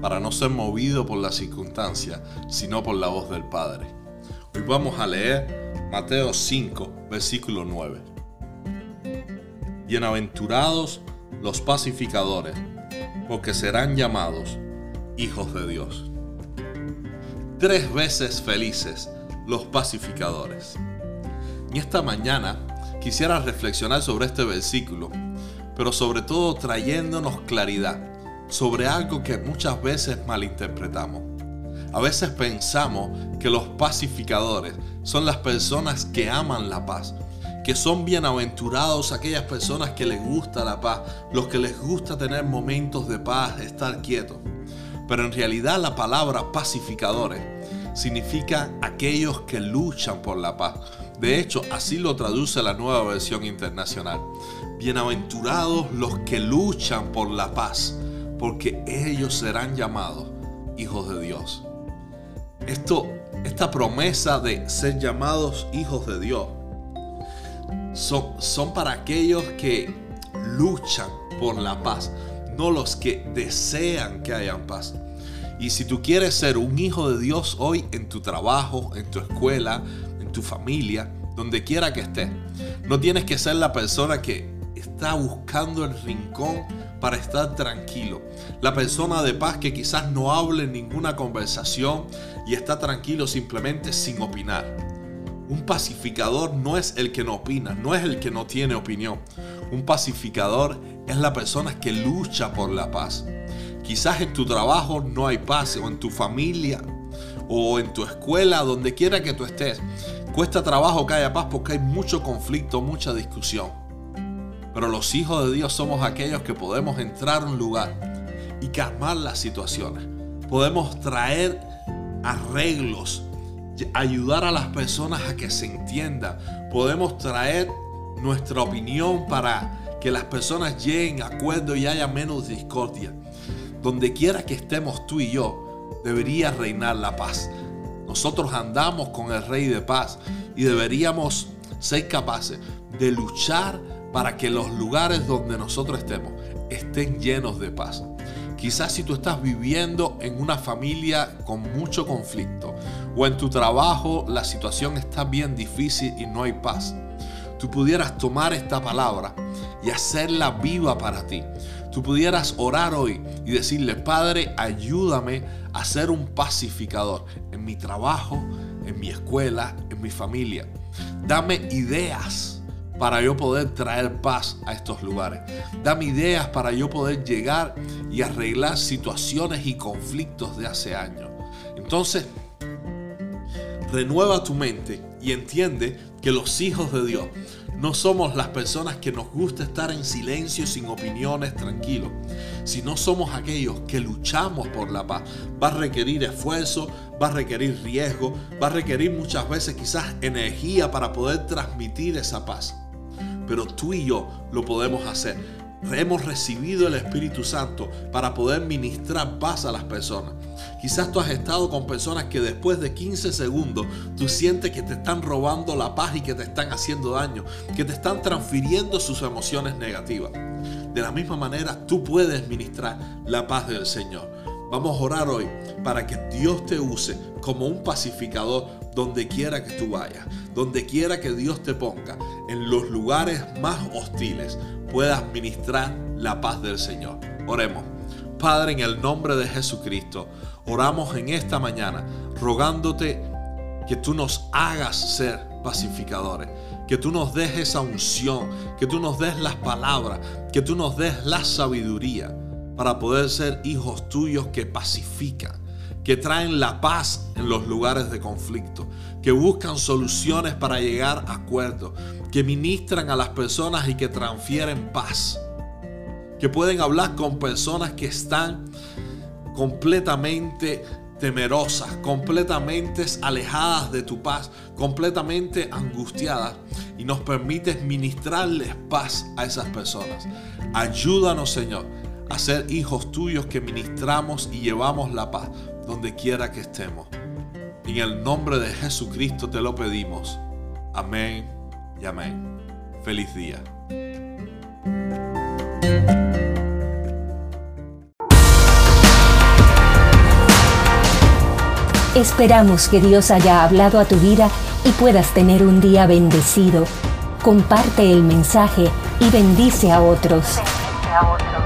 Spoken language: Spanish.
para no ser movido por la circunstancia, sino por la voz del Padre. Hoy vamos a leer Mateo 5, versículo 9. Bienaventurados los pacificadores, porque serán llamados hijos de Dios. Tres veces felices los pacificadores. Y esta mañana quisiera reflexionar sobre este versículo, pero sobre todo trayéndonos claridad sobre algo que muchas veces malinterpretamos. A veces pensamos que los pacificadores son las personas que aman la paz, que son bienaventurados aquellas personas que les gusta la paz, los que les gusta tener momentos de paz, estar quietos. Pero en realidad la palabra pacificadores significa aquellos que luchan por la paz. De hecho, así lo traduce la nueva versión internacional. Bienaventurados los que luchan por la paz porque ellos serán llamados hijos de Dios. Esto, esta promesa de ser llamados hijos de Dios son, son para aquellos que luchan por la paz, no los que desean que hayan paz. Y si tú quieres ser un hijo de Dios hoy en tu trabajo, en tu escuela, en tu familia, donde quiera que estés, no tienes que ser la persona que está buscando el rincón para estar tranquilo. La persona de paz que quizás no hable ninguna conversación y está tranquilo simplemente sin opinar. Un pacificador no es el que no opina, no es el que no tiene opinión. Un pacificador es la persona que lucha por la paz. Quizás en tu trabajo no hay paz o en tu familia o en tu escuela, donde quiera que tú estés. Cuesta trabajo que haya paz porque hay mucho conflicto, mucha discusión. Pero los hijos de Dios somos aquellos que podemos entrar a un lugar y calmar las situaciones. Podemos traer arreglos, ayudar a las personas a que se entiendan. Podemos traer nuestra opinión para que las personas lleguen a acuerdo y haya menos discordia. Donde quiera que estemos tú y yo, debería reinar la paz. Nosotros andamos con el Rey de paz y deberíamos ser capaces de luchar para que los lugares donde nosotros estemos estén llenos de paz. Quizás si tú estás viviendo en una familia con mucho conflicto o en tu trabajo la situación está bien difícil y no hay paz, tú pudieras tomar esta palabra y hacerla viva para ti. Tú pudieras orar hoy y decirle, Padre, ayúdame a ser un pacificador en mi trabajo, en mi escuela, en mi familia. Dame ideas para yo poder traer paz a estos lugares. Dame ideas para yo poder llegar y arreglar situaciones y conflictos de hace años. Entonces, renueva tu mente y entiende que los hijos de Dios no somos las personas que nos gusta estar en silencio, sin opiniones, tranquilos, sino somos aquellos que luchamos por la paz. Va a requerir esfuerzo, va a requerir riesgo, va a requerir muchas veces quizás energía para poder transmitir esa paz pero tú y yo lo podemos hacer. Hemos recibido el Espíritu Santo para poder ministrar paz a las personas. Quizás tú has estado con personas que después de 15 segundos tú sientes que te están robando la paz y que te están haciendo daño, que te están transfiriendo sus emociones negativas. De la misma manera, tú puedes ministrar la paz del Señor. Vamos a orar hoy para que Dios te use como un pacificador donde quiera que tú vayas, donde quiera que Dios te ponga, en los lugares más hostiles, puedas ministrar la paz del Señor. Oremos. Padre, en el nombre de Jesucristo, oramos en esta mañana rogándote que tú nos hagas ser pacificadores, que tú nos des esa unción, que tú nos des las palabras, que tú nos des la sabiduría para poder ser hijos tuyos que pacifican que traen la paz en los lugares de conflicto, que buscan soluciones para llegar a acuerdos, que ministran a las personas y que transfieren paz, que pueden hablar con personas que están completamente temerosas, completamente alejadas de tu paz, completamente angustiadas y nos permites ministrarles paz a esas personas. Ayúdanos, Señor, a ser hijos tuyos que ministramos y llevamos la paz donde quiera que estemos. En el nombre de Jesucristo te lo pedimos. Amén y amén. Feliz día. Esperamos que Dios haya hablado a tu vida y puedas tener un día bendecido. Comparte el mensaje y bendice a otros. Bendice a otros.